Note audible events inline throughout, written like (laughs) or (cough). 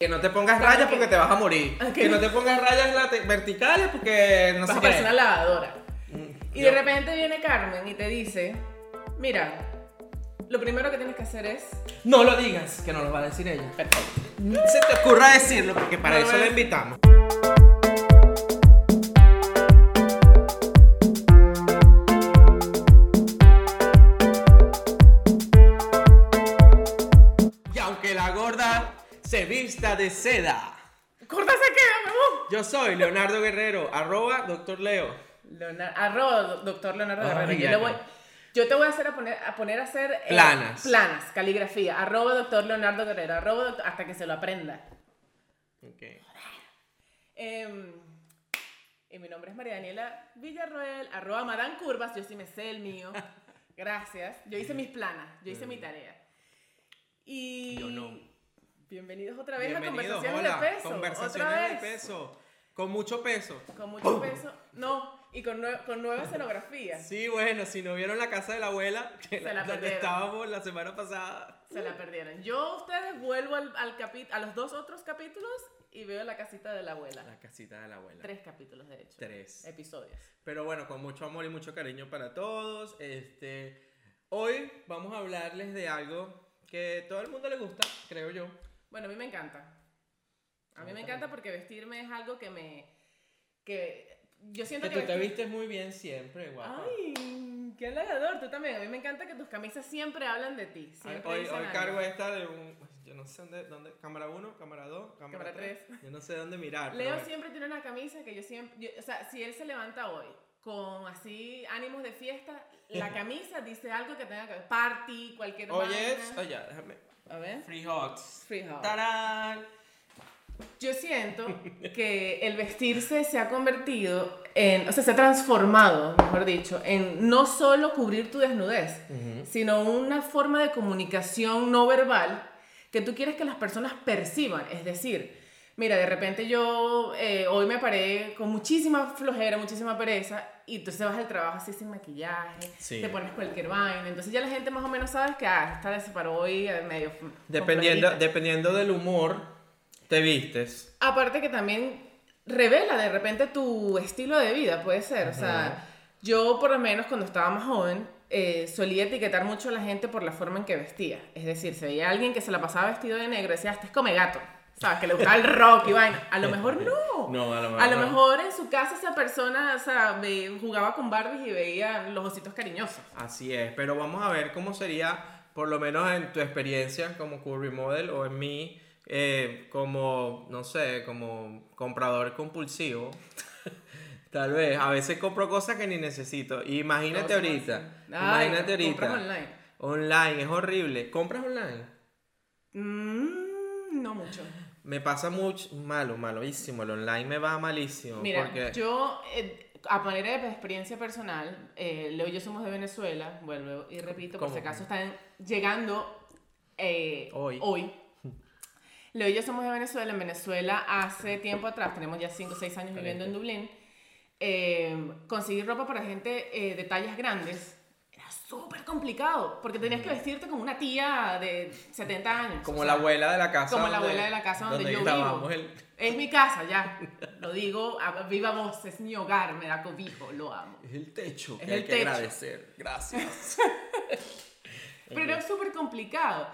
Que no te pongas rayas porque te vas a morir. Que no te pongas rayas verticales porque no Vas sé a qué. una lavadora. Y Yo- de repente viene Carmen y te dice, mira, lo primero que tienes que hacer es... No lo digas, que no lo va a decir ella. Perfecto. No se te ocurra decirlo porque para No eso la invitamos. Se vista de seda, ¡Corta se queda, yo soy Leonardo Guerrero, arroba doctor Leo. Leonardo, arroba do- doctor Leonardo Guerrero. Yo, le voy, yo te voy a hacer a poner a, poner a hacer... eh, Planas. planas, caligrafía. Arroba doctor Leonardo Guerrero. Arroba doctor- hasta que se lo aprenda. Em, y mi nombre es María Daniela Villarroel, arroba Madame Curvas, yo sí me sé el mío. (laughs) Gracias. Yo hice mis planas, yo hice mi tarea. Y Yo no. Bienvenidos otra vez Bienvenidos, a Conversaciones hola, de Peso. Conversaciones otra de peso. Con mucho peso. Con mucho peso. No, y con, nue- con nueva escenografía. Sí, bueno, si no vieron la casa de la abuela, que Se la, la (laughs) donde estábamos la semana pasada. Se la perdieron. Yo a ustedes vuelvo al, al capi- a los dos otros capítulos y veo la casita de la abuela. La casita de la abuela. Tres capítulos, de hecho. Tres. Episodios. Pero bueno, con mucho amor y mucho cariño para todos. Este, hoy vamos a hablarles de algo que todo el mundo le gusta, creo yo. Bueno, a mí me encanta. A mí me encanta porque vestirme es algo que me. que yo siento Que que. tú te vestir- vistes muy bien siempre, guapa. Ay, qué halagador, tú también. A mí me encanta que tus camisas siempre hablan de ti. Siempre hoy hoy cargo esta de un. Yo no sé dónde. dónde cámara 1, cámara 2, cámara Cámara 3. tres. Yo no sé dónde mirar. Leo siempre tiene una camisa que yo siempre. yo- o sea, si él se levanta hoy con así ánimos de fiesta, la camisa dice algo que tenga que ver. Party, cualquier Oye, vaina. oye, déjame. A ver. Free Hugs. Free hug. ¡Tarán! Yo siento que el vestirse se ha convertido en, o sea, se ha transformado, mejor dicho, en no solo cubrir tu desnudez, sino una forma de comunicación no verbal que tú quieres que las personas perciban. Es decir, mira, de repente yo eh, hoy me paré con muchísima flojera, muchísima pereza, y te vas al trabajo así sin maquillaje, Sí. te pones cualquier vaina, entonces ya la gente más o menos sabe que, ah, esta se paró hoy eh, medio... Dependiendo, dependiendo del humor, te vistes. Aparte que también revela de repente tu estilo de vida, puede ser. O sea, yo por lo menos cuando estaba más joven eh, solía etiquetar mucho a la gente por la forma en que vestía. Es decir, se veía alguien que se la pasaba vestido de negro y decía, este es come gato. ¿Sabes? Que le gustaba el rock y vaina. A lo mejor no. No, a lo mejor A lo no. mejor en su casa esa persona, o sea, jugaba con Barbies y veía los ositos cariñosos. Así es, pero vamos a ver cómo sería, por lo menos en tu experiencia como curvy model o en mí, eh, como, no sé, como comprador compulsivo. (laughs) Tal vez, a veces compro cosas que ni necesito. Imagínate ahorita. Ay, imagínate ahorita. online. Online, es horrible. ¿Compras online? Mm, no mucho. Me pasa mucho, malo, malísimo. El online me va malísimo. Mira, porque... yo, eh, a manera de experiencia personal, eh, Leo y yo somos de Venezuela, vuelvo y repito, por si acaso están llegando eh, Hoy. hoy. Leo y yo somos de Venezuela. En Venezuela, hace tiempo atrás, tenemos ya 5 o 6 años viviendo en Dublín, eh, conseguir ropa para gente eh, de tallas grandes era súper complicado, porque tenías que vestirte como una tía de 70 años. Como o la sea, abuela de la casa. como la donde- abuela de la casa donde, yo grabamos vivo. el- Es mi casa, ya. (laughs) Lo digo viva voz, es mi hogar, me da cobijo, lo amo. Es el techo Es que hay el que techo. agradecer. Gracias. (laughs) Pero era súper complicado,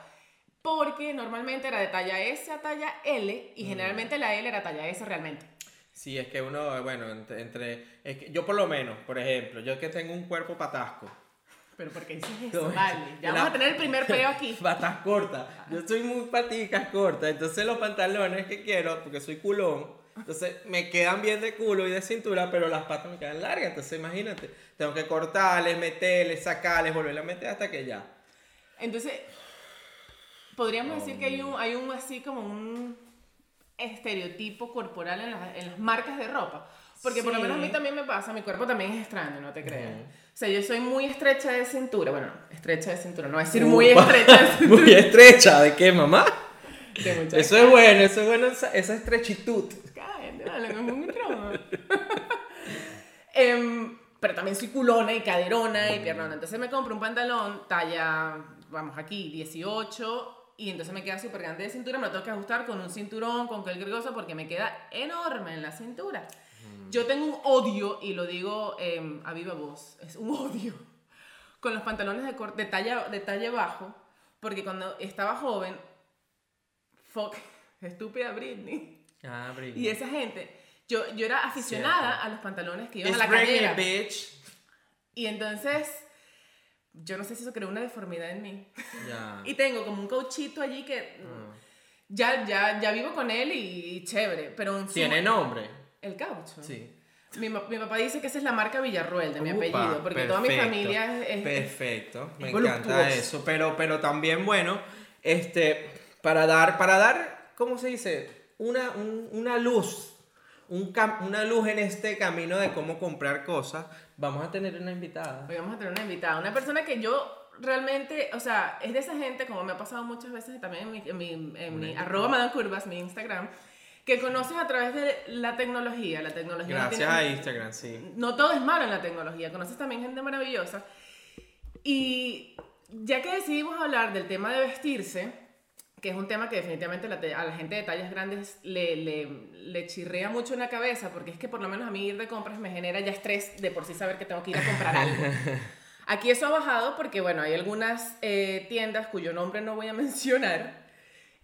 porque normalmente era de talla S a talla L, y generalmente la L era talla S realmente. Sí, es que uno, bueno, entre, entre- es que yo por lo menos, por ejemplo, yo que tengo un cuerpo patasco, Pero ¿por qué dices eso? Vale, ya la- vamos a tener el primer peo aquí. (laughs) patas cortas, yo soy muy paticas cortas, entonces los pantalones que quiero, porque soy culón, entonces me quedan bien de culo y de cintura, pero las patas me quedan largas, entonces imagínate, tengo que cortarles, meterles, sacarles, volverles a meter hasta que ya. Entonces, podríamos decir que hay un, hay un así como un estereotipo corporal en las, en las marcas de ropa. Porque por lo Sí. menos a mí también me pasa, mi cuerpo también es extraño, no te creas. Ujú. O sea, yo soy muy estrecha de cintura, bueno, estrecha de cintura, no voy a decir Uh, muy estrecha de (laughs) cintura. Muy estrecha, ¿de qué, mamá? De Eso es bueno, eso es bueno, esa, esa estrechitud. Cállate, vale, me pongo trauma. Em, pero también soy culona y caderona y piernona. Entonces me compro un pantalón talla, vamos aquí, 18 y entonces me queda súper grande de cintura, me lo tengo que ajustar con un cinturón, con cualquier cosa, porque me queda enorme en la cintura. Yo tengo un odio, y lo digo em, a viva voz, es un (laughs) odio, con los pantalones de, de, talla, de talla bajo, porque cuando estaba joven, fuck, (laughs) estúpida Britney, Ah, y esa gente, yo, yo era aficionada a los pantalones que iban a la Britney, cadera. bitch. Y entonces, yo no sé si eso creó una deformidad en mí. Ya. (laughs) Y tengo como un cauchito allí que Ah. ya, ya, ya vivo con él y, chévere, pero en ¿Tiene nombre? El caucho. Sí. Mi, mi papá dice que esa es la marca Villarruel de mi Upa, apellido, porque toda mi perfecto, familia es... es- Perfecto, me es encanta eso. Pero, pero también, bueno, este, para dar, para dar, ¿cómo se dice? Una, un- una luz, un una luz en este camino de cómo comprar cosas, vamos a tener una invitada. Hoy vamos a tener una invitada, una persona que yo realmente, o sea, es de esa gente, como me ha pasado muchas veces también en mi, en mi, en mi Una arroba Madame Curvas, mi Instagram, que conoces a través de la tecnología. La tecnología no Gracias tiene- a Instagram, sí. no todo es malo en la tecnología, conoces también gente maravillosa. Y ya que decidimos hablar del tema de vestirse, que es un tema que definitivamente a la gente de tallas grandes le, le, le chirrea mucho en la cabeza, porque es que por lo menos a mí ir de compras me genera ya estrés de por sí saber que tengo que ir a comprar algo. (laughs) Aquí eso ha bajado porque, bueno, hay algunas eh, tiendas cuyo nombre no voy a (laughs) mencionar,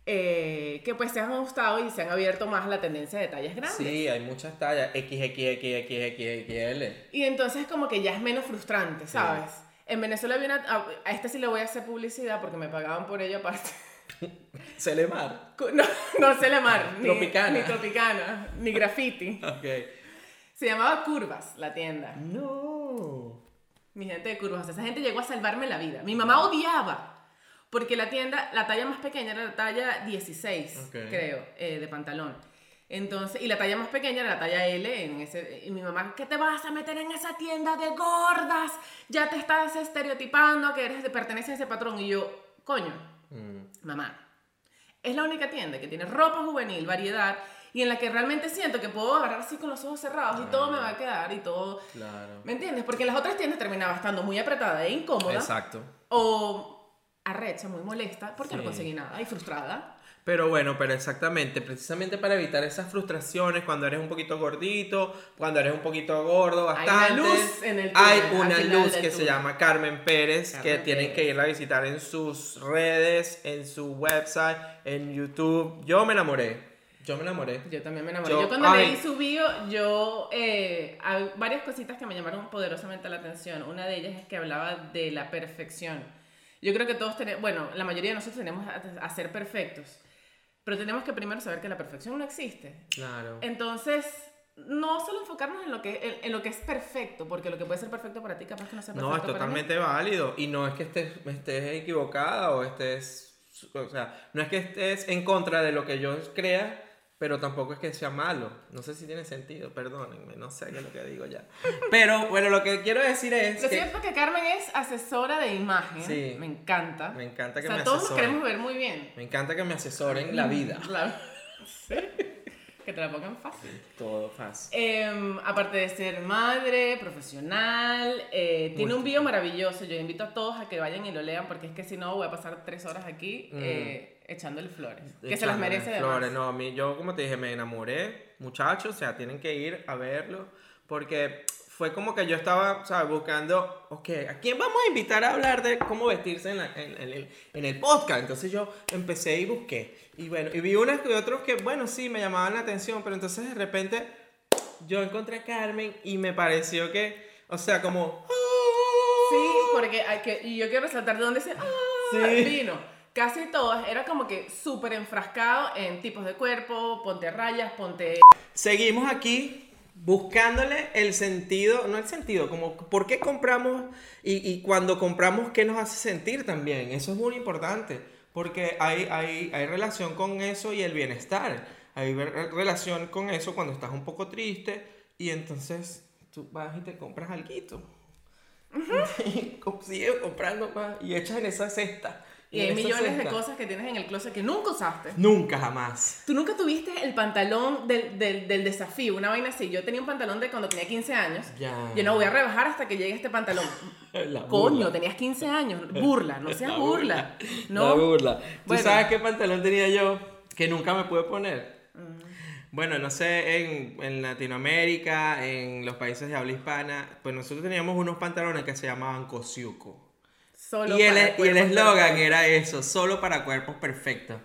eh, que pues se han ajustado y se han abierto más la tendencia de tallas grandes. Sí, hay muchas tallas, XXXXXL. Y entonces como que ya es menos frustrante, ¿sabes? En Venezuela había una... A, a esta sí le voy a hacer publicidad porque me pagaban por ello aparte. (laughs) Celemar. No, no Celemar, (laughs) ni Tropicana. ni Tropicana, ni Graffiti. (laughs) Ok. Se llamaba Curvas, la tienda. No. Mi gente de Curvas. Esa gente llegó a salvarme la vida. Mi mamá odiaba. Porque la tienda, la talla más pequeña era la talla 16, Ok. creo, eh, de pantalón. Entonces, y la talla más pequeña era la talla L en ese, y mi mamá, ¿qué te vas a meter en esa tienda de gordas? Ya te estás estereotipando que eres de perteneces a ese patrón. Y yo, coño, Mm. mamá, es la única tienda que tiene ropa juvenil, variedad, y en la que realmente siento que puedo agarrar así con los ojos cerrados y todo me va a quedar y todo... Claro. ¿Me entiendes? Porque en las otras tiendas terminaba estando muy apretada e incómoda Exacto. o arrecha, muy molesta, porque no Sí. conseguí nada y frustrada. Pero bueno, pero exactamente, precisamente para evitar esas frustraciones cuando eres un poquito gordito, cuando eres un poquito gordo, Hay bastante. una luz en el Hay túnel, al una luz que se túnel. llama Carmen Pérez, que Carmen tienen Pérez. que irla a visitar en sus redes, en su website, en YouTube. Yo me enamoré. Yo me enamoré. Yo también me enamoré. Yo- Yo, cuando ay. leí su bio, yo... eh, hay varias cositas que me llamaron poderosamente la atención. Una de ellas es que hablaba de la perfección. Yo creo que todos tenemos... Bueno, la mayoría de nosotros tenemos a, a ser perfectos. Pero tenemos que primero saber que la perfección no existe. Claro. Entonces, no solo enfocarnos en lo que, en, en lo que es perfecto, porque lo que puede ser perfecto para ti capaz que no sea perfecto No, es para mí. totalmente válido. Y no es que estés, estés equivocada o estés. O sea, no es que estés en contra de lo que yo crea, pero tampoco es que sea malo. No sé si tiene sentido, perdónenme, no sé qué es lo que digo ya. Pero bueno, lo que quiero decir es Lo que. cierto es que Carmen es asesora de imagen. Sí. Me encanta. Me encanta que o sea, me todos nos asesoren. queremos ver muy bien. Me encanta que me asesoren la vida. La- (laughs) Sí. Que te la pongan fácil. Todo fácil. Em, aparte de ser madre, profesional, eh, tiene un bio maravilloso. Yo invito a todos a que vayan y lo lean porque es que si no voy a pasar tres horas aquí eh, echándole flores. Que se las Echándole merece además. Flores, no, a mí, yo como te dije, me enamoré, muchachos, o sea, tienen que ir a verlo, porque fue como que yo estaba, ¿sabes? Buscando, ok, ¿a quién vamos a invitar a hablar de cómo vestirse en, la- en- en el, en el podcast? Entonces yo empecé y busqué, y bueno, y vi unos y otros que, bueno, sí, me llamaban la atención, pero entonces de repente yo encontré a Carmen y me pareció que, o sea, como... Sí, porque hay que, y yo quiero resaltar de dónde se ah, Sí. vino. Casi todas era como que súper enfrascado en tipos de cuerpo, ponte rayas, ponte... Seguimos aquí buscándole el sentido, no el sentido, como por qué compramos y, y cuando compramos qué nos hace sentir también. Eso es muy importante, porque hay, hay, hay relación con eso y el bienestar. Hay relación con eso cuando estás un poco triste y entonces tú vas y te compras algo. (laughs) Y co- sigues comprando más y echas en esa cesta Y hay millones de cosas que tienes en el closet que nunca usaste. Nunca jamás. Tú nunca tuviste el pantalón del, del, del desafío, una vaina así. Yo tenía un pantalón de cuando tenía 15 años. Ya. Yo no voy a rebajar hasta que llegue este pantalón. (laughs) La Coño, burla. tenías 15 años. Burla, no (laughs) seas La burla. La No. burla. ¿Tú Bueno. sabes qué pantalón tenía yo que nunca me pude poner? Mm. Bueno, no sé, en, en Latinoamérica, en los países de habla hispana, pues nosotros teníamos unos pantalones que se llamaban cosiuco. Solo Y el para y el eslogan era eso, solo para cuerpos perfectos.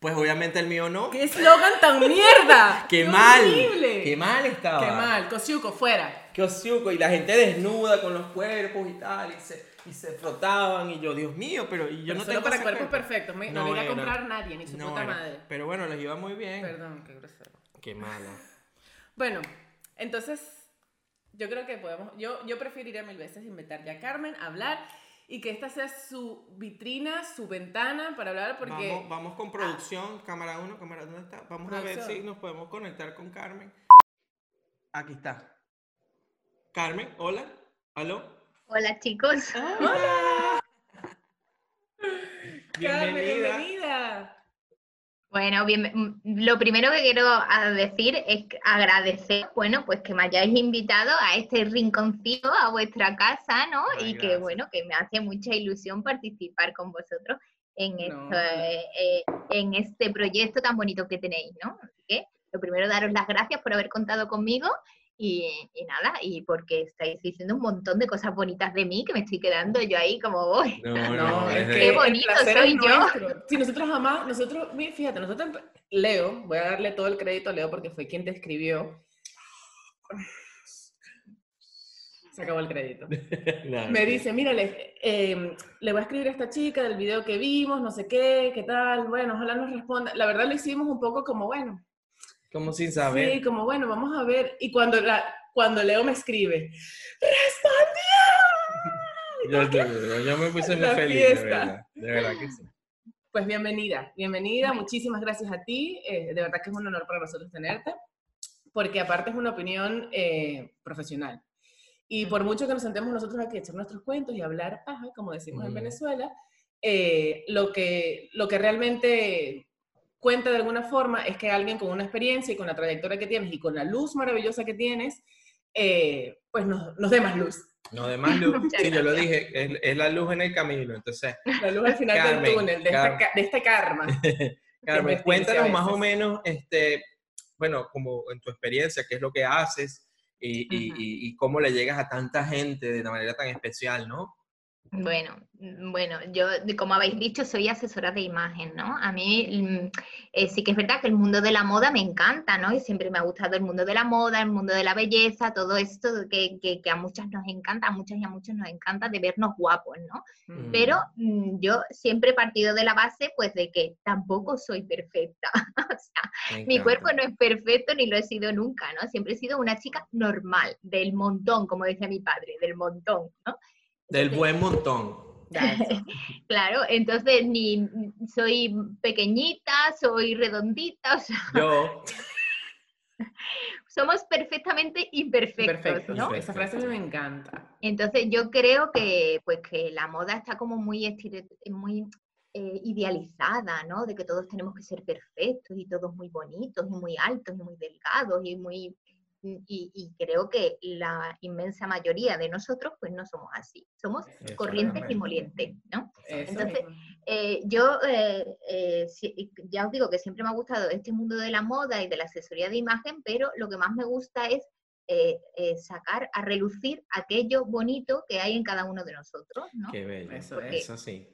Pues obviamente el mío no. ¡Qué eslogan tan mierda! (laughs) ¡Qué mal! horrible! ¡Qué mal estaba! ¡Qué mal! Cosiuco, fuera. Kiosuko, y la gente desnuda con los cuerpos y tal, y se, y se frotaban, y yo, Dios mío, pero y yo Pero no solo tengo para cuerpos cuerpo. perfectos. me- no, No le iba a era. comprar nadie, ni su No puta era. madre. Pero bueno, les iba muy bien. Perdón, qué grosero. Qué mala. Bueno, entonces yo creo que podemos, yo, yo preferiría mil veces invitar ya a Carmen hablar y que esta sea su vitrina, su ventana para hablar porque... Vamos, vamos con producción, cámara 1, cámara ¿dónde está? Vamos a ver si nos podemos conectar con Carmen. Aquí está. Carmen, hola, aló. Hola chicos. ¡Hola! (laughs) Carmen, Bienvenida. Bueno, bien, mm, lo primero que quiero ah, decir es agradecer, bueno, pues que me hayáis invitado a este rinconcito, a vuestra casa, ¿no? Ay, y que, bueno, que me hace mucha ilusión participar con vosotros en, No. esto, eh, eh, en este proyecto tan bonito que tenéis, ¿no? Así que, lo primero, daros las gracias por haber contado conmigo y, y nada, y porque estáis diciendo un montón de cosas bonitas de mí que me estoy quedando yo ahí como voy. (laughs) No, No, es Qué bonito soy yo. nuestro. (laughs) Sí, nosotros jamás, nosotros, fíjate, nosotros, Leo, voy a darle todo el crédito a Leo porque fue quien te escribió. Se acabó el crédito. (laughs) Nada, Me dice, mira, le, eh, le voy a escribir a esta chica del video que vimos, no sé qué, qué tal, bueno, ojalá nos responda. La verdad lo hicimos un poco como, bueno, Como sin saber. sí, como, bueno, vamos a ver. Y cuando, la, cuando Leo me escribe, ¡respondió! Yo, yo- yo me puse muy feliz, de verdad. De verdad que sí. Pues bienvenida, bienvenida, muchísimas gracias a ti, eh, de verdad que es un honor para nosotros tenerte, porque aparte es una opinión eh, profesional. Y por mucho que nos sentemos nosotros aquí a echar nuestros cuentos y hablar paja, como decimos en Ujú. Venezuela, eh, lo, que, lo que realmente cuenta de alguna forma es que alguien con una experiencia y con la trayectoria que tienes y con la luz maravillosa que tienes, eh, pues nos, nos dé más luz. No, de más luz. (laughs) Sí, yo lo dije, es, es la luz en el camino. Entonces, La luz al final Carmen, del túnel, de, esta Carmen. ca- de este karma. (laughs) Carmen, cuéntanos más o menos, este, bueno, como en tu experiencia, qué es lo que haces y, y- y cómo le llegas a tanta gente de una manera tan especial, ¿no? Bueno, mm, bueno, yo, como habéis dicho, soy asesora de imagen, ¿no? A mí mm, eh, sí que es verdad que el mundo de la moda me encanta, ¿no? Y siempre me ha gustado el mundo de la moda, el mundo de la belleza, todo esto que, que- que a muchas nos encanta, a muchas y a muchos nos encanta de vernos guapos, ¿no? Mm. Pero mm, yo siempre he partido de la base, pues, de que tampoco soy perfecta. (laughs) O sea, mi cuerpo no es perfecto ni lo he sido nunca, ¿no? Siempre he sido una chica normal, del montón, como decía mi padre, del montón, ¿no? Del buen montón. (laughs) Claro, entonces ni soy pequeñita, soy redondita, o sea, Yo, (laughs) somos perfectamente imperfectos, Perfecto, ¿no? Esa frase me encanta. Entonces yo creo que pues que la moda está como muy muy eh, idealizada, ¿no? De que todos tenemos que ser perfectos y todos muy bonitos y muy altos y muy delgados y muy y, y creo que la inmensa mayoría de nosotros pues no somos así, somos corrientes y molientes, ¿no? Eso Entonces. Eh, yo eh, eh, si- ya os digo que siempre me ha gustado este mundo de la moda y de la asesoría de imagen, pero lo que más me gusta es eh, eh, sacar a relucir aquello bonito que hay en cada uno de nosotros, ¿no? qué bello. Eso. Eso sí.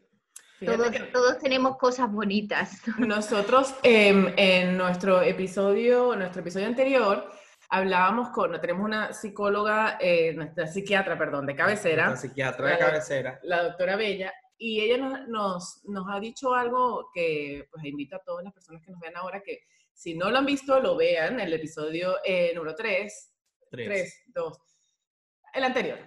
Fíjate Todos, que todos tenemos cosas bonitas. nosotros em, en nuestro episodio, nuestro episodio anterior, hablábamos con, tenemos una psicóloga, eh, nuestra psiquiatra, perdón, de cabecera, Nuestra psiquiatra de La- cabecera. la doctora Bella, y ella nos, nos, nos ha dicho algo que pues invito a todas las personas que nos vean ahora que si no lo han visto, lo vean, el episodio eh, número 3, Tres. 3, 2, el anterior.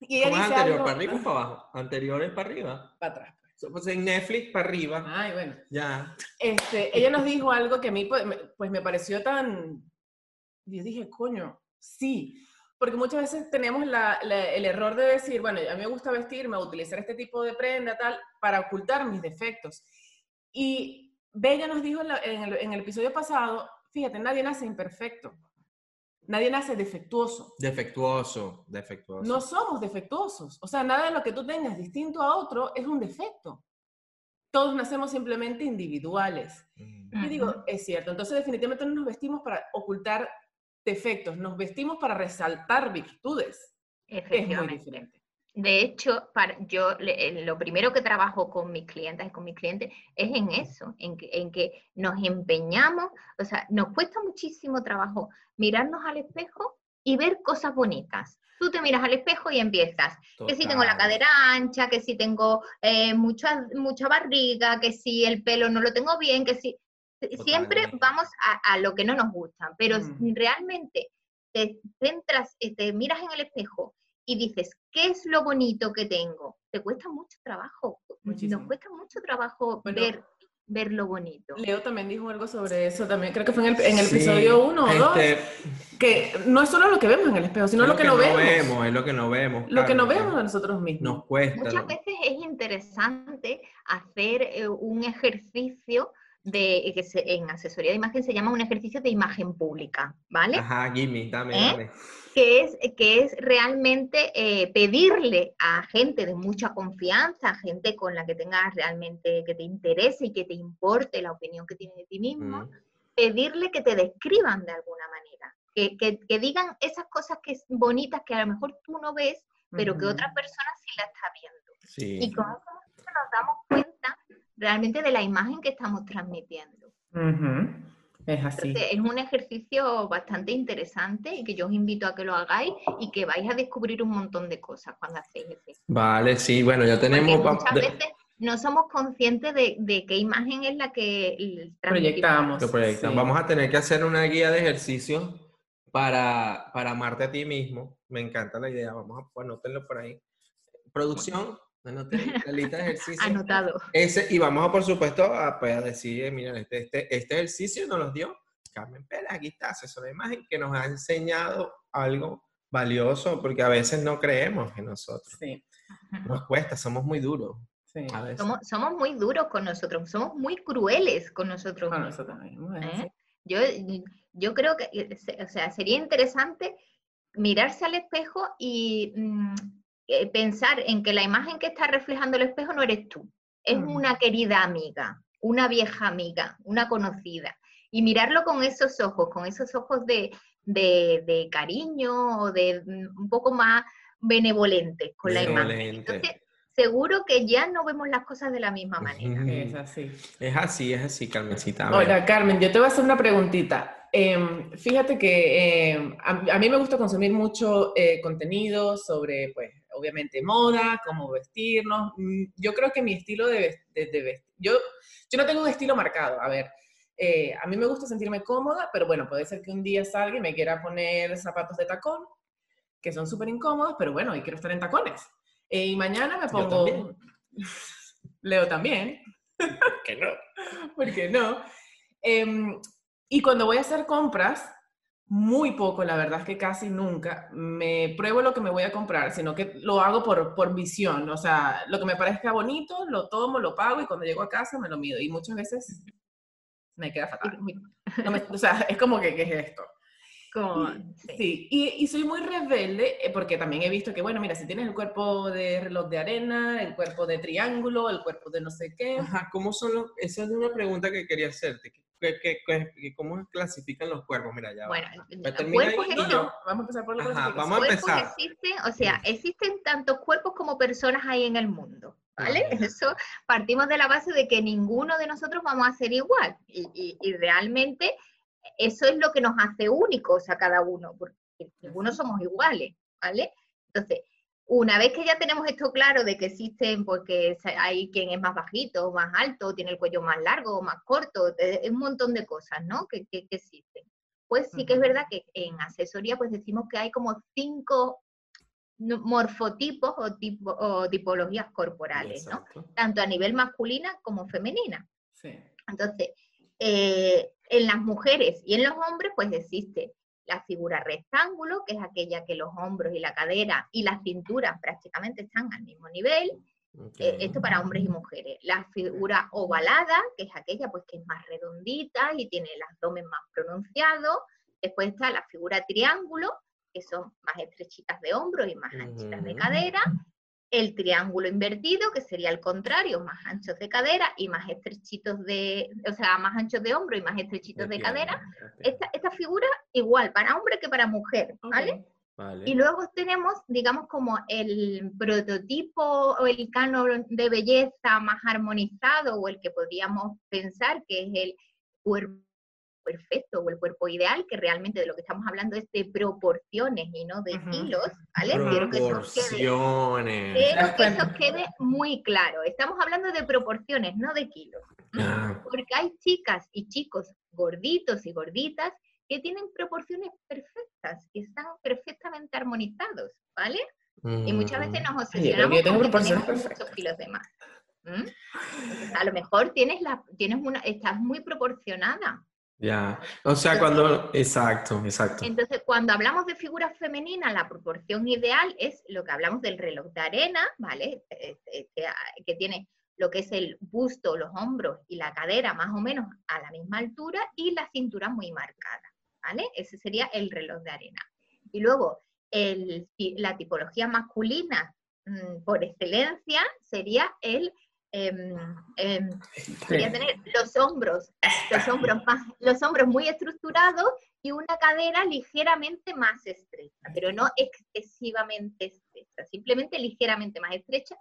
Y ella ¿Cómo es dice anterior? algo- ¿Para arriba o para abajo? Anterior es para arriba. para atrás. Pues en Netflix para arriba. Ay, bueno. Ya. Este, ella nos dijo algo que a mí pues me, pues, me pareció tan... Yo dije, coño, sí, porque muchas veces tenemos la, la, el error de decir, bueno, a mí me gusta vestirme, utilizar este tipo de prenda, tal, para ocultar mis defectos. Y Bella nos dijo en, la, en, el, en el episodio pasado, fíjate, nadie nace imperfecto. Nadie nace defectuoso. Defectuoso, defectuoso. No somos defectuosos. O sea, nada de lo que tú tengas distinto a otro es un defecto. Todos nacemos simplemente individuales. Mm. Y digo, es cierto. Entonces, definitivamente no nos vestimos para ocultar defectos, nos vestimos para resaltar virtudes. Es muy diferente. De hecho, para, yo le- eh, lo primero que trabajo con mis clientes y con mis clientes es en eso, en que, en que nos empeñamos, o sea, nos cuesta muchísimo trabajo mirarnos al espejo y ver cosas bonitas. Tú te miras al espejo y empiezas, que si tengo la cadera ancha, que si tengo eh, mucha, mucha barriga, que si el pelo no lo tengo bien, que si... Siempre vamos a, a lo que no nos gusta, pero Mm. si realmente te centras, eh, te miras en el espejo y dices, ¿qué es lo bonito que tengo? Te cuesta mucho trabajo. Muchísimo. Nos cuesta mucho trabajo Bueno, ver, ver lo bonito. Leo también dijo algo sobre eso también, creo que fue en el, en el Sí, episodio 1 o 2, este, que no es solo lo que vemos en el espejo, sino lo que, no vemos. Es lo que no vemos. Lo que no vemos de nosotros mismos. Nos cuesta. Muchas ¿no? veces es interesante hacer eh, un ejercicio de, que se- en asesoría de imagen se llama un ejercicio de imagen pública, ¿vale? Ajá, gimme, dame, ¿Eh? dame. que es, que es realmente eh, pedirle a gente de mucha confianza, a gente con la que tengas realmente, que te interese y que te importe la opinión que tienes de ti mismo, Mm. pedirle que te describan de alguna manera, que, que- que digan esas cosas que bonitas que a lo mejor tú no ves, pero que Ujú. otra persona sí la está viendo. Sí. Y con eso nos damos cuenta realmente de la imagen que estamos transmitiendo. Ujú. Es así. Entonces, es un ejercicio bastante interesante y que yo os invito a que lo hagáis y que vais a descubrir un montón de cosas cuando hacéis ese. Vale, sí, bueno, ya Porque tenemos. va- muchas veces no somos conscientes de, de qué imagen es la que. Proyectamos. Sí. Vamos a tener que hacer una guía de ejercicios para, para amarte a ti mismo. Me encanta la idea. Vamos a anótenlo por ahí. Producción, anoten la lista de ejercicios. Anotado. Ese, y vamos a, por supuesto, a, pues, a decir, eh, mira, este, este, este ejercicio nos lo dio Carmen Pérez, aquí está, asesora de imagen, que nos ha enseñado algo valioso, porque a veces no creemos en nosotros. Sí, Nos cuesta, somos muy duros. sí. A veces. Somos, somos muy duros con nosotros, somos muy crueles con nosotros mismos. ¿eh? Yo, yo creo que, eh, o sea, sería interesante mirarse al espejo y mm, eh, pensar en que la imagen que está reflejando el espejo no eres tú, es Mm. una querida amiga, una vieja amiga, una conocida. Y mirarlo con esos ojos, con esos ojos de, de, de cariño o de mm, un poco más benevolentes con la imagen. Entonces, seguro que ya no vemos las cosas de la misma manera. Es así. Es así, es así, Carmencita. Hola, Carmen, yo te voy a hacer una preguntita. Em, fíjate que em, a, a mí me gusta consumir mucho eh, contenido sobre, pues, obviamente moda, cómo vestirnos. Mm, Yo creo que mi estilo de, de, de vest- yo, yo no tengo un estilo marcado. A ver, eh, a mí me gusta sentirme cómoda, pero bueno, puede ser que un día salga y me quiera poner zapatos de tacón, que son súper incómodos, pero bueno, y quiero estar en tacones. Eh, y mañana me Yo pongo... también. (laughs) Leo también. que no. (laughs) ¿por qué no? Y cuando voy a hacer compras, muy poco, la verdad es que casi nunca, me pruebo lo que me voy a comprar, sino que lo hago por, por visión, o sea, lo que me parezca bonito, lo tomo, lo pago y cuando llego a casa me lo mido. Y muchas veces me queda fatal. No me- o sea, es como que, ¿qué es esto? Como, sí. Sí, y, y soy muy rebelde eh, porque también he visto que, bueno, mira, si tienes el cuerpo de reloj de arena, el cuerpo de triángulo, el cuerpo de no sé qué, Ajá, ¿cómo son los...? Esa es una pregunta que quería hacerte. ¿Qué, qué- qué- qué- cómo clasifican los cuerpos? Mira, ya va. Bueno, termina cuerpos ahí No, existen, no, vamos a empezar por la Ajá, vamos a cuerpos empezar. existen, o sea, existen tantos cuerpos como personas hay en el mundo, ¿vale? Ajá. (laughs) Eso partimos de la base de que ninguno de nosotros vamos a ser igual y, y- y realmente eso es lo que nos hace únicos a cada uno, porque ninguno somos iguales, ¿vale? Entonces, una vez que ya tenemos esto claro de que existen, porque hay quien es más bajito, más alto, tiene el cuello más largo, más corto, eh, un montón de cosas, ¿no? Que, que- que existen. Pues sí que es verdad que en asesoría pues decimos que hay como cinco morfotipos o, tipo, o tipologías corporales, ¿no? Tanto a nivel masculina como femenina. Sí. Entonces, eh, en las mujeres y en los hombres, pues existe la figura rectángulo, que es aquella que los hombros y la cadera y la cintura prácticamente están al mismo nivel. Eh, esto para hombres y mujeres. La figura ovalada, que es aquella pues que es más redondita y tiene el abdomen más pronunciado. Después está la figura triángulo, que son más estrechitas de hombros y más anchitas de cadera. El triángulo invertido, que sería el contrario, más anchos de cadera y más estrechitos de, o sea, más anchos de hombro y más estrechitos de, cadera. Esta, esta, figura igual para hombre que para mujer, ¿vale? Y luego tenemos, digamos, como el prototipo o el canon de belleza más armonizado o el que podríamos pensar que es el cuerpo perfecto o el cuerpo ideal, que realmente de lo que estamos hablando es de proporciones y no de kilos, ¿vale? Quiero que, eso quede, que eso quede muy claro. Estamos hablando de proporciones, no de kilos. Porque hay chicas y chicos gorditos y gorditas que tienen proporciones perfectas, que están perfectamente armonizados, ¿vale? Y muchas veces mm. nos obsesionamos con que tenemos muchos kilos de más. A lo mejor tienes la, tienes una, estás muy proporcionada. Ya, o sea, cuando, exacto, exacto. Entonces, cuando hablamos de figura femenina, la proporción ideal es lo que hablamos del reloj de arena, ¿vale? Que, que tiene lo que es el busto, los hombros y la cadera más o menos a la misma altura y la cintura muy marcada. ¿vale? Ese sería el reloj de arena. Y luego, la tipología masculina mm, por excelencia sería el em, em, tener los hombros, los hombros más, los hombros muy estructurados y una cadera ligeramente más estrecha, pero no excesivamente estrecha, simplemente ligeramente más estrecha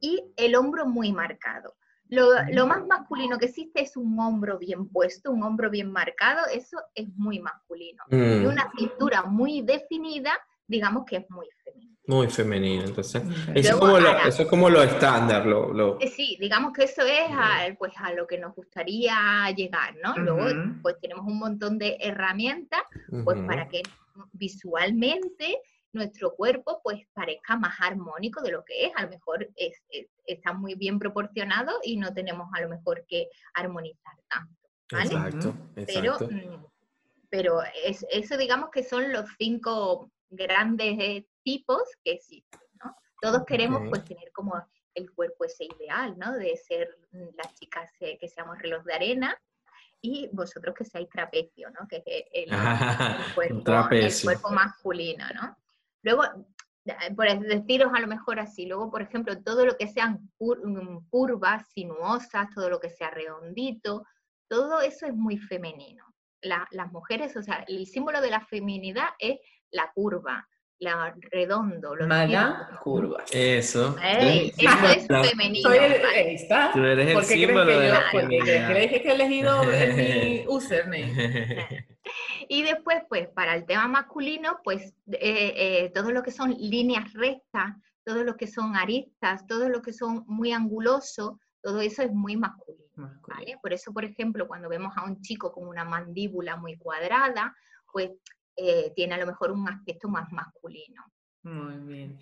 y el hombro muy marcado. Lo, más masculino que existe es un hombro bien puesto, un hombro bien marcado, eso es muy masculino. Y mm. una cintura muy definida, digamos que es muy femenino. Muy femenino, entonces. Eso, es como lo, estándar. Lo, eh, Sí, digamos que eso es a, pues, a lo que nos gustaría llegar, ¿no? Luego, pues tenemos un montón de herramientas, pues para que visualmente nuestro cuerpo pues parezca más armónico de lo que es. A lo mejor está muy bien proporcionado y no tenemos a lo mejor que armonizar tanto. Exacto, Pero, mm, pero eso digamos que son los cinco grandes eh, tipos que existen. ¿no? Todos queremos pues tener como el cuerpo ese ideal, ¿no? De ser mm, las chicas que seamos reloj de arena, y vosotros que seáis trapecio, ¿no? Que es el, (laughs) cuerpo, el, cuerpo, masculino, ¿no? Luego, eh, por deciros a lo mejor así, luego, por ejemplo, todo lo que sean mm, curvas, sinuosas, todo lo que sea redondito, todo eso es muy femenino. las mujeres, o sea, el símbolo de la feminidad es la curva, la redondo, los Mala curva. Eso. eso es femenino. Soy ahí está. Tú eres el símbolo de la feminidad. crees que he elegido mi (laughs) username. (laughs) Y después, pues, para el tema masculino, pues, eh, eh, todo lo que son líneas rectas, todo lo que son aristas, todo lo que son muy anguloso, todo eso es muy masculino. ¿vale? Por eso, por ejemplo, cuando vemos a un chico con una mandíbula muy cuadrada, pues eh, tiene a lo mejor un aspecto más masculino. Muy bien.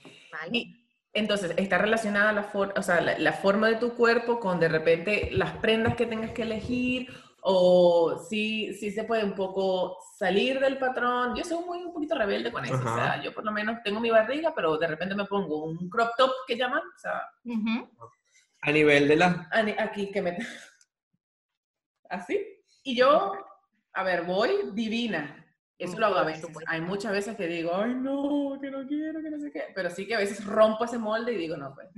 entonces, ¿está relacionada la, o sea, la, forma de tu cuerpo con de repente las prendas que tengas que elegir o si sí, se puede un poco salir del patrón. Yo soy muy un poquito rebelde con eso, o sea, yo por lo menos tengo mi barriga, pero de repente me pongo un crop top que llaman, o sea, a nivel de la aquí que me (laughs) así y yo, a ver, voy divina. Eso lo hago a veces. Hay muchas veces que digo, ay no, que no quiero, que no sé qué. Pero sí que a veces rompo ese molde y digo, no, pues,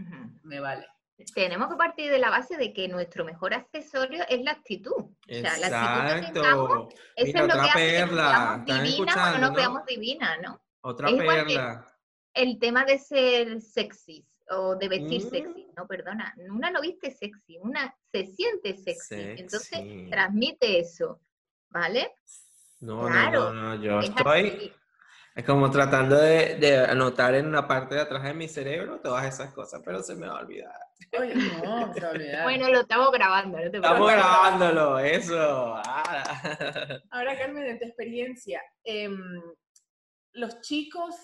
me vale tenemos que partir de la base de que nuestro mejor accesorio es la actitud. O sea, la actitud que tengamos, eso es lo que hace que nos veamos divinas o no nos veamos divinas, ¿no? Otra perla. El tema de ser sexy o de vestir mm. sexy, no, perdona, una no viste sexy, una se siente sexy, entonces transmite eso, ¿vale? No, no, no, yo estoy... Es como tratando de, de, anotar en una parte de atrás de mi cerebro todas esas cosas, pero se me va a olvidar. no, Bueno, lo estamos grabando. No estamos grabándolo, eso. Ah. Ahora, Carmen, en tu experiencia, em, los chicos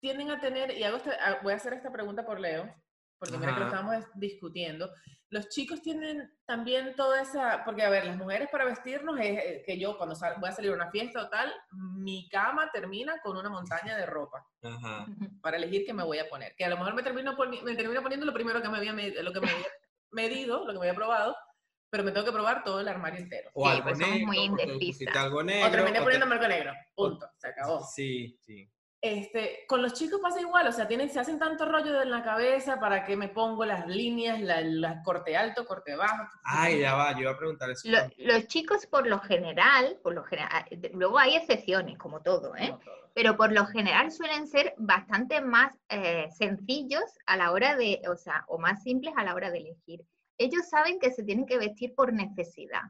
tienden a tener, y hago voy a hacer esta pregunta por Leo, porque mira que lo estábamos discutiendo, los chicos tienen también toda esa, porque a ver, las mujeres para vestirnos es eh, que yo cuando sal- voy a salir a una fiesta o tal, mi cama termina con una montaña de ropa Ajá. para elegir qué me voy a poner. Que a lo mejor me termino, me termino poniendo lo primero que me había, med- lo que me había (laughs) medido, lo que me había probado, pero me tengo que probar todo el armario entero. O Sí, algo pues negro, muy pusiste algo negro. O terminé o te- poniendo marco negro. Punto. Se acabó. Sí, sí. Este, con los chicos pasa igual, o sea, tienen, se hacen tanto rollo en la cabeza para que me pongo las líneas, la, la corte alto, corte bajo. Ay, ya va, yo iba a preguntar eso. Lo- los chicos por lo general, por lo general, luego hay excepciones, como todo, ¿eh? Como todo. pero por lo general suelen ser bastante más eh, sencillos a la hora de, o sea, o más simples a la hora de elegir. Ellos saben que se tienen que vestir por necesidad,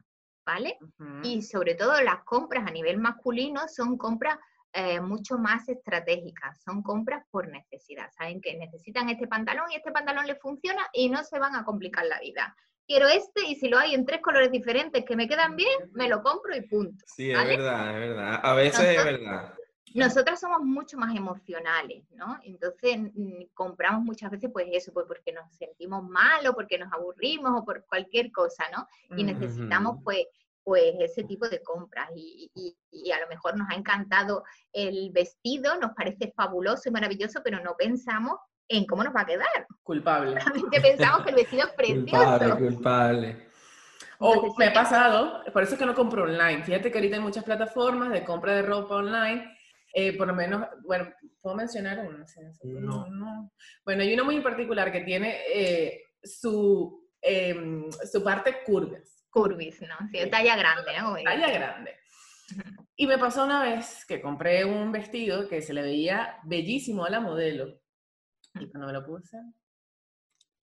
¿vale? Y sobre todo las compras a nivel masculino son compras eh, mucho más estratégicas, son compras por necesidad. Saben que necesitan este pantalón y este pantalón les funciona y no se van a complicar la vida. Quiero este y si lo hay en tres colores diferentes que me quedan bien, me lo compro y punto. Sí, es ¿vale? verdad, es verdad. A veces es Nosotros- verdad. Nosotras somos mucho más emocionales, ¿no? Entonces mm, compramos muchas veces pues eso, pues porque nos sentimos mal o porque nos aburrimos o por cualquier cosa, ¿no? Y necesitamos pues, pues ese tipo de compras y, y- y a lo mejor nos ha encantado el vestido, nos parece fabuloso y maravilloso, pero no pensamos en cómo nos va a quedar. Culpable. Realmente pensamos que el vestido es precioso. culpable. O Entonces, me ha pasado, por eso es que no compro online. Fíjate que ahorita hay muchas plataformas de compra de ropa online. eh, por lo menos, bueno, ¿puedo mencionar una? No. no. Bueno, hay uno muy en particular que tiene eh, su, em, su parte curvas, Curvis, ¿no? Sí, talla grande, ¿no? Como talla grande. Y me pasó una vez que compré un vestido que se le veía bellísimo a la modelo. Y cuando me lo puse, No,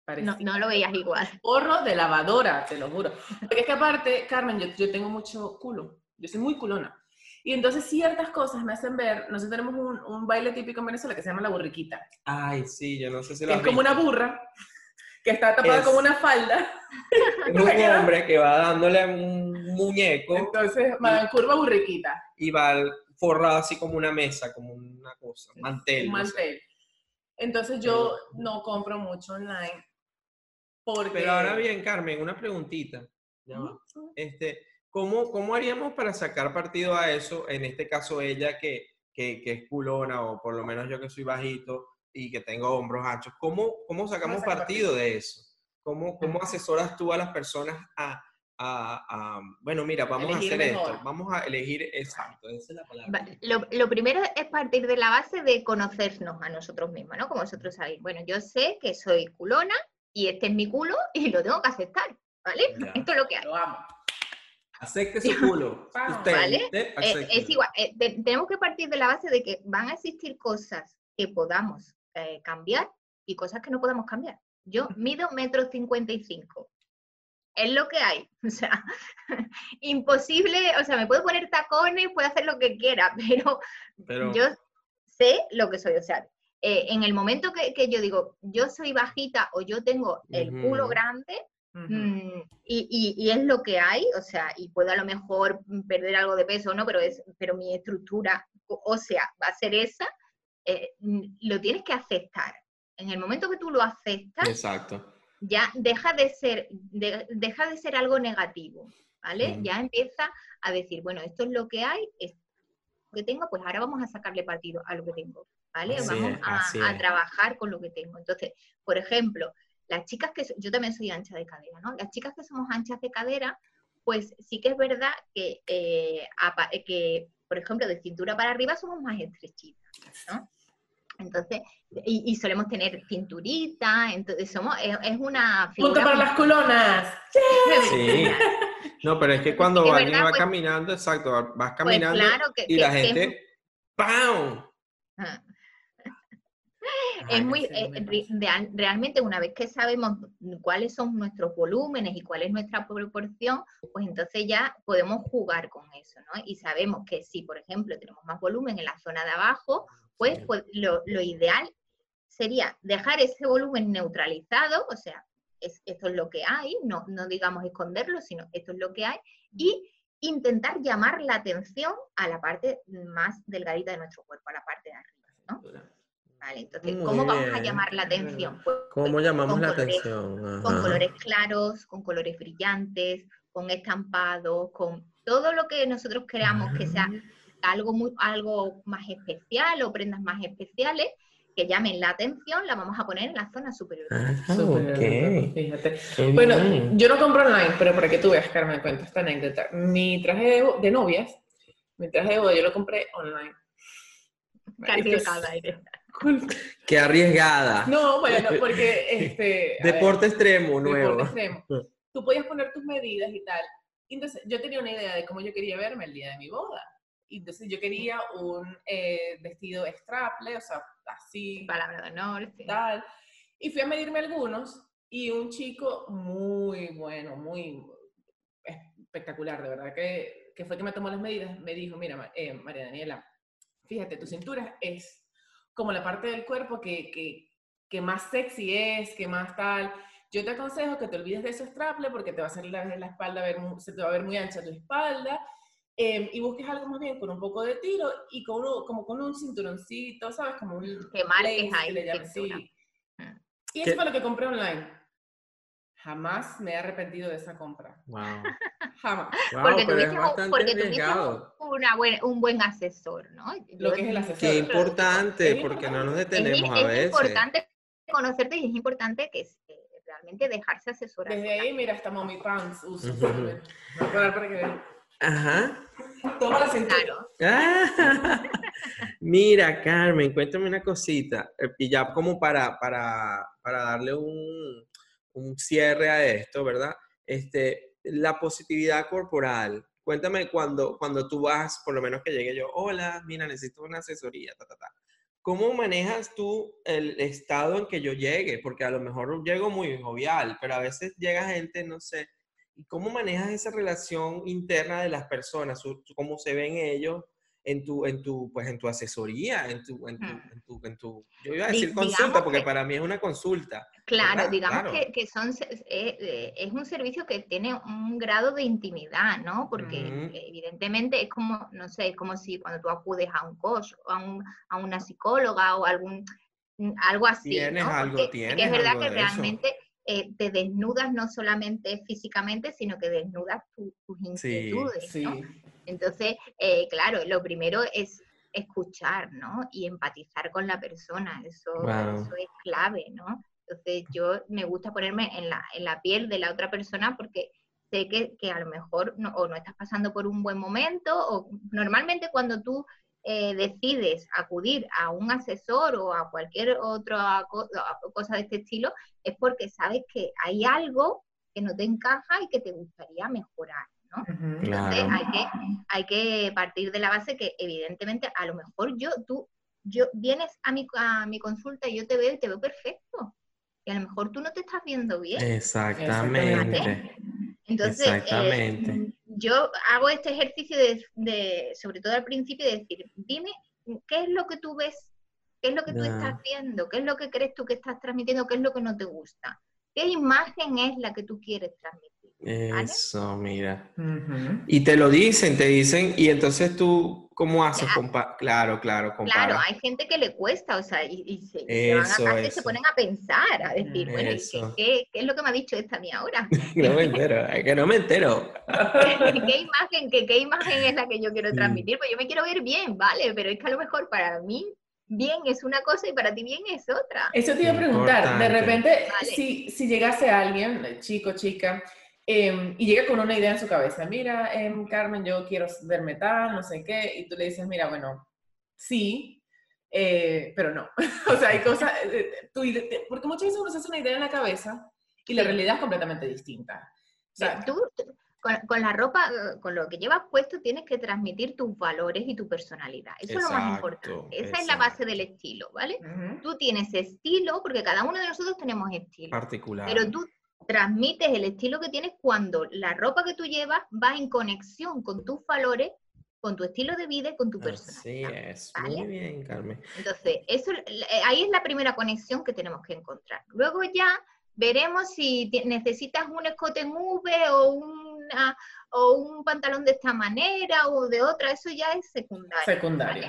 parecía no lo veías igual. gorro de lavadora, te lo juro. (laughs) Porque es que aparte, Carmen, yo, yo tengo mucho culo. Yo soy muy culona. Y entonces ciertas cosas me hacen ver, nosotros tenemos un, un baile típico en Venezuela que se llama la burriquita, Ay, sí, yo no sé si lo es como una burra, que está tapada Es- con una falda. Es (laughs) un hombre que va dándole un muñeco Entonces, Madame Curva burriquita, y va forrado así como una mesa, como una cosa, un mantel. un no sé. mantel. Entonces yo no compro mucho online. Porque... Pero ahora bien, Carmen, una preguntita. Este, ¿cómo, ¿Cómo haríamos para sacar partido a eso? En este caso, ella que, que, que es culona, o por lo menos yo que soy bajito y que tengo hombros anchos. ¿Cómo, cómo sacamos sacar partido de eso? ¿Cómo, ¿Cómo asesoras tú a las personas a, a- a, bueno, mira, vamos Elegir a hacer mejor. esto, vamos a elegir exacto, esa es la palabra. Lo, lo primero es partir de la base de conocernos a nosotros mismos, ¿no? Como vosotros sabéis. Bueno, yo sé que soy culona y este es mi culo (laughs) y lo tengo que aceptar, ¿vale? Ya. (laughs) Esto es lo que hay. Lo amo. Acepte (laughs) su culo. Usted, ¿vale? usted, Eh, acéptelo. es igual, eh, te- tenemos que partir de la base de que van a existir cosas que podamos eh, cambiar y cosas que no podamos cambiar. Yo mido metro cincuenta y cinco. Es lo que hay. (laughs) O sea, imposible, o sea, me puedo poner tacones, puedo hacer lo que quiera, (laughs) pero Pero, yo sé lo que soy. O sea, eh, en el momento que, que yo digo, yo soy bajita o yo tengo el culo grande. Mm, y, y- y es lo que hay, o sea, y puedo a lo mejor mm, perder algo de peso, ¿no? Pero, es, pero mi estructura ósea va a ser esa, eh, lo tienes que aceptar. En el momento que tú lo aceptas, exacto. ya deja de ser, de- deja de ser algo negativo, ¿vale? Ya empieza a decir, bueno, esto es lo que hay, esto es lo que tengo, pues ahora vamos a sacarle partido a lo que tengo, ¿vale? Así vamos es, a, a trabajar con lo que tengo. Entonces, por ejemplo, las chicas que, yo también soy ancha de cadera, ¿no? Las chicas que somos anchas de cadera, pues sí que es verdad que, eh, eh, que por ejemplo, de cintura para arriba somos más estrechitas, ¿no? Entonces, y, y solemos tener cinturita, entonces somos, es, es una Punto figura para muy las colonas. Sí. No, pero es que cuando alguien verdad, va pues- caminando, exacto, vas Pues caminando claro que, y que- la que es gente, ¡pam! Ah. Es muy, eh, real- realmente una vez que sabemos cuáles son nuestros volúmenes y cuál es nuestra proporción, pues entonces ya podemos jugar con eso, ¿no? Y sabemos que si, por ejemplo, tenemos más volumen en la zona de abajo, pues, Sí. pues lo, lo ideal sería dejar ese volumen neutralizado, o sea, es, esto es lo que hay, no, no digamos esconderlo, sino esto es lo que hay, y intentar llamar la atención a la parte más delgadita de nuestro cuerpo, a la parte de arriba, ¿no? Vale, entonces, Muy ¿cómo vamos a llamar la atención? Pues, ¿Cómo pues, llamamos con la colores- atención? Con colores claros, con colores brillantes, con estampados, con todo lo que nosotros creamos que sea algo, muy, algo más especial o prendas más especiales que llamen la atención, la vamos a poner en la zona superior. Ah, fíjate. Qué Bueno, bien. yo no compro online, pero para que tú veas, Carmen, cuento esta anécdota. Mi traje de novias, mi traje de boda, yo lo compré online. Arriesgada eres. Qué arriesgada. No, bueno, porque este. a ver, Deporte extremo, nuevo. deporte extremo. Tú podías poner tus medidas y tal. Entonces, yo tenía una idea de cómo yo quería verme el día de mi boda. Entonces, yo quería un eh, vestido straple, o sea, así, Palabra de honor. sí. tal. Y fui a medirme algunos y un chico muy bueno, muy espectacular, de verdad, que, que fue que me tomó las medidas, me dijo, mira, eh, María Daniela, fíjate, tu cintura es como la parte del cuerpo que, que, que más sexy es, que más tal. Yo te aconsejo que te olvides de ese straple porque te va a hacer la, la espalda, ver, se te va a ver muy ancha tu espalda. eh, y busques algo más bien con un poco de tiro y con uno, como con un cinturoncito, ¿sabes? Como un Que marques ahí le llaman, cintura. sí. Y ¿Qué? eso fue lo que compré online. Jamás me he arrepentido de esa compra. Wow. Jamás. Wow, porque es tuviste, porque tuviste una buen- un buen asesor, ¿no? Lo Yo- que es el asesor. Qué importante, es porque no nos es, detenemos a es veces. importante conocerte y es importante que eh, realmente dejarse asesorar. Desde ahí, mira, hasta Mommy Pants uso. Ujú. Voy a parar para que vean. Ajá. Toma la cintura. Claro. Ah, (laughs) mira, Carmen, cuéntame una cosita. Y ya como para, para, para darle un, un cierre a esto, ¿verdad? Este, la positividad corporal. Cuéntame cuando, cuando tú vas, por lo menos que llegue yo, hola, mira, necesito una asesoría, ta, ta, ta. ¿Cómo manejas tú el estado en que yo llegue? Porque a lo mejor llego muy jovial, pero a veces llega gente, no sé, ¿Y cómo manejas esa relación interna de las personas? ¿Cómo se ven ellos en tu, en tu, pues, en tu asesoría? En tu, en tu, en tu, en tu- yo iba a decir digamos consulta, porque que- para mí es una consulta. Claro, ¿verdad? digamos Claro. Que, que son, eh, eh, es un servicio que tiene un grado de intimidad, ¿no? Porque evidentemente es como, no sé, es como si cuando tú acudes a un coach, o a, un- a una psicóloga o algún, mm, algo así, Tienes ¿no? algo, Porque- tienes es verdad algo que eso. realmente eh, te desnudas no solamente físicamente, sino que desnudas tu- tus Sí, inquietudes, Sí. ¿no? Entonces, eh, claro, lo primero es escuchar, ¿no? Y empatizar con la persona, eso, Wow. eso es clave, ¿no? Entonces, yo me gusta ponerme en la, en la piel de la otra persona porque sé que, que a lo mejor no, o no estás pasando por un buen momento, o normalmente cuando tú eh, decides acudir a un asesor o a cualquier otra co- cosa de este estilo, es porque sabes que hay algo que no te encaja y que te gustaría mejorar, Entonces Claro. hay que, hay que partir de la base que evidentemente a lo mejor yo, tú, yo vienes a mi, a mi consulta y yo te veo y te veo perfecto. Y a lo mejor tú no te estás viendo bien. Exactamente. Entonces, eh, yo hago este ejercicio de, de- sobre todo al principio, de decir, dime qué es lo que tú ves, qué es lo que tú estás viendo, qué es lo que crees tú que estás transmitiendo, qué es lo que no te gusta, qué imagen es la que tú quieres transmitir. Eso, mira. Y te lo dicen, te dicen, y entonces tú, ¿cómo haces? Compa- claro, claro, compara. Claro, hay gente que le cuesta, o sea, y, y se, y se van a Eso, casa y eso. se ponen a pensar, a decir, Mm, bueno, ¿y eso. qué, qué- qué es lo que me ha dicho esta a mí ahora? (laughs) No me entero, es que no me entero. (laughs) ¿Qué imagen, qué, qué imagen es la que yo quiero transmitir? Pues yo me quiero ver bien, vale, pero es que a lo mejor para mí bien es una cosa y para ti bien es otra. Eso te iba a preguntar. De repente, Vale. si, si llegase alguien, chico, chica, em, y llega con una idea en su cabeza, mira, em, Carmen, yo quiero verme tal, no sé qué, y tú le dices, mira, bueno, sí, eh, pero no. (laughs) o sea, hay cosas, eh, ide- te- porque muchas veces uno se hace una idea en la cabeza y la realidad es completamente distinta. O sea, Tú, tú- con, con la ropa, eh, con lo que llevas puesto, tienes que transmitir tus valores y tu personalidad. Eso es lo más Exacto, importante. Esa es la base exacto. del estilo, ¿vale? ujú. Tú tienes estilo, porque cada uno de nosotros tenemos estilo. Particular. Pero tú transmites el estilo que tienes cuando la ropa que tú llevas va en conexión con tus valores, con tu estilo de vida y con tu Así personalidad. es. ¿vale? Muy bien, Carmen. Entonces, eso, eh, ahí es la primera conexión que tenemos que encontrar. Luego ya veremos si necesitas un escote en V o, una, o un pantalón de esta manera o de otra, eso ya es secundario. secundaria.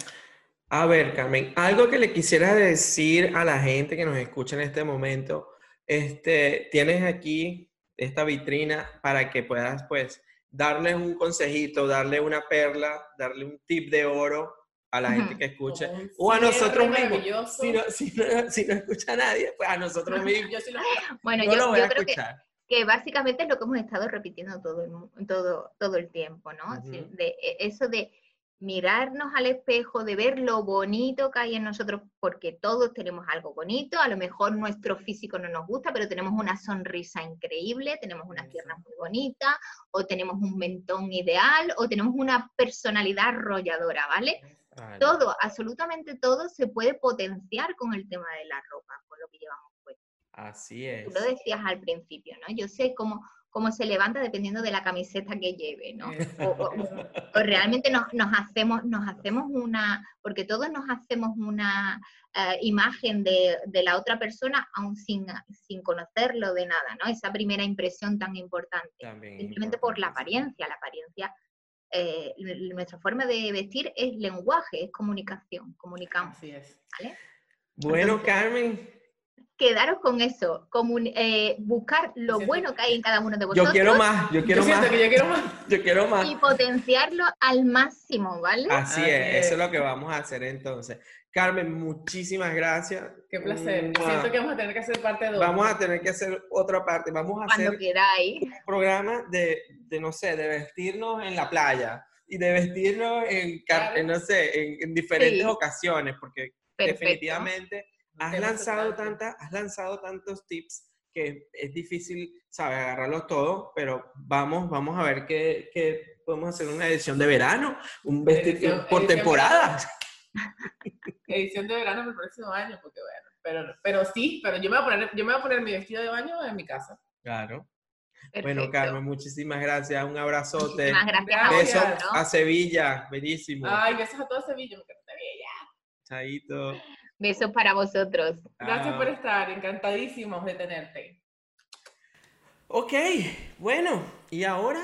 A ver, Carmen, algo que le quisieras decir a la gente que nos escucha en este momento. Este, tienes aquí esta vitrina para que puedas, pues, darles un consejito, darle una perla, darle un tip de oro a la gente que un O a nosotros mismos. Si no, si, no, si no escucha a nadie, pues a nosotros mismos. Yo sí lo- Bueno, no yo, lo voy yo a creo que, escuchar. que básicamente es lo que hemos estado repitiendo todo el, todo, todo el tiempo, ¿no? Sí, Ujú. de, e- eso de mirarnos al espejo, de ver lo bonito que hay en nosotros, porque todos tenemos algo bonito, a lo mejor nuestro físico no nos gusta, pero tenemos una sonrisa increíble, tenemos unas piernas muy bonitas, o tenemos un mentón ideal, o tenemos una personalidad arrolladora, ¿vale? Vale. Todo, absolutamente todo se puede potenciar con el tema de la ropa, con lo que llevamos puesto. Así es. Tú lo decías al principio, ¿no? Yo sé cómo, cómo se levanta dependiendo de la camiseta que lleve, ¿no? (laughs) O, o- o- realmente nos, nos hacemos, nos hacemos una, porque todos nos hacemos una eh, imagen de, de la otra persona aún sin, sin conocerlo de nada, ¿no? Esa primera impresión tan importante También simplemente por la importante, apariencia. La apariencia, eh, nuestra forma de vestir es lenguaje, es comunicación, comunicamos, Así es. ¿vale? Bueno, Carmen, Quedaros con eso, comun- eh, buscar lo bueno que hay en cada uno de yo vosotros quiero más, yo quiero yo más, que yo quiero más. yo quiero más. y potenciarlo al máximo, ¿vale? Así Así es, eso es lo que vamos a hacer entonces. Carmen, muchísimas gracias. Qué placer. Mua. Siento que vamos a tener que hacer parte de Vamos a tener que hacer otra parte. Vamos a Cuando hacer queráis. un programa de, de, no sé, de vestirnos en la playa y de vestirnos en, car- Claro. en, no sé, en, en diferentes Sí. ocasiones, porque Perfecto. definitivamente has lanzado, tanta, has lanzado tantos tips que es difícil, ¿sabes? Agarrarlos todos, pero vamos, vamos a ver qué, qué podemos hacer una edición de verano, un Edición- por edición temporada. (laughs) Edición de verano el próximo año, porque bueno. Pero, pero sí, pero yo me, voy a poner, yo me voy a poner mi vestido de baño en mi casa. Claro. Perfecto. Bueno, Carmen, muchísimas gracias. Un abrazote. Muchísimas gracias a. Besos a Sevilla. Bellísimo. Ay, besos a todo Sevilla, me encanta Sevilla. Chaito. Besos para vosotros. Gracias por estar, encantadísimos de tenerte. Ok, bueno, y ahora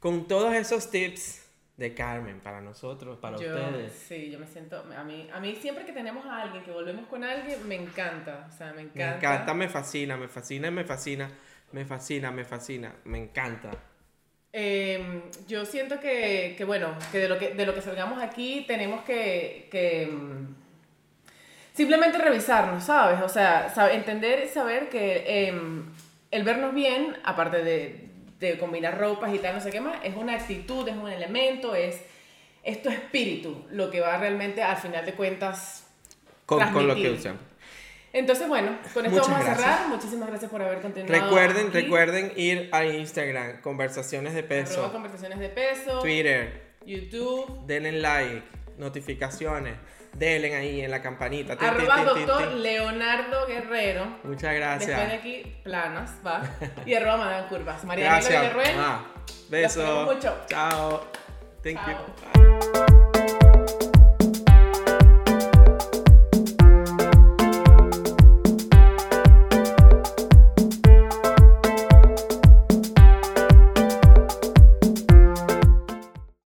con todos esos tips de Carmen para nosotros, para Yo, ustedes. sí, yo me siento, a mí, a mí siempre que tenemos a alguien, que volvemos con alguien, me encanta, o sea, me Me encanta. encanta, me fascina, me fascina, me fascina, me fascina, me fascina, me encanta. Eh, yo siento que, que, bueno, que de lo que, de lo que salgamos aquí tenemos que, que, mm, simplemente revisarnos, ¿sabes? O sea, sab- entender saber que em, el vernos bien, aparte de, de combinar ropas y tal, no sé qué más, es una actitud, es un elemento, es, es tu espíritu lo que va realmente, al final de cuentas, Con, con lo que usan. Entonces, bueno, con esto Muchas vamos a cerrar. gracias. Muchísimas gracias por haber continuado. Recuerden, aquí. recuerden ir a Instagram, conversaciones de Arroba peso, conversaciones de peso, Twitter, YouTube, denle like, notificaciones, denle ahí en la campanita. tin, arroba tin, tin, doctor. Leonardo Guerrero. Muchas Después de gracias. aquí, planas, va. Y arroba Madame Curvas. María Gracias. Villarruel. Ah, Besos. mucho. Chao. Thank Chao. you. Bye.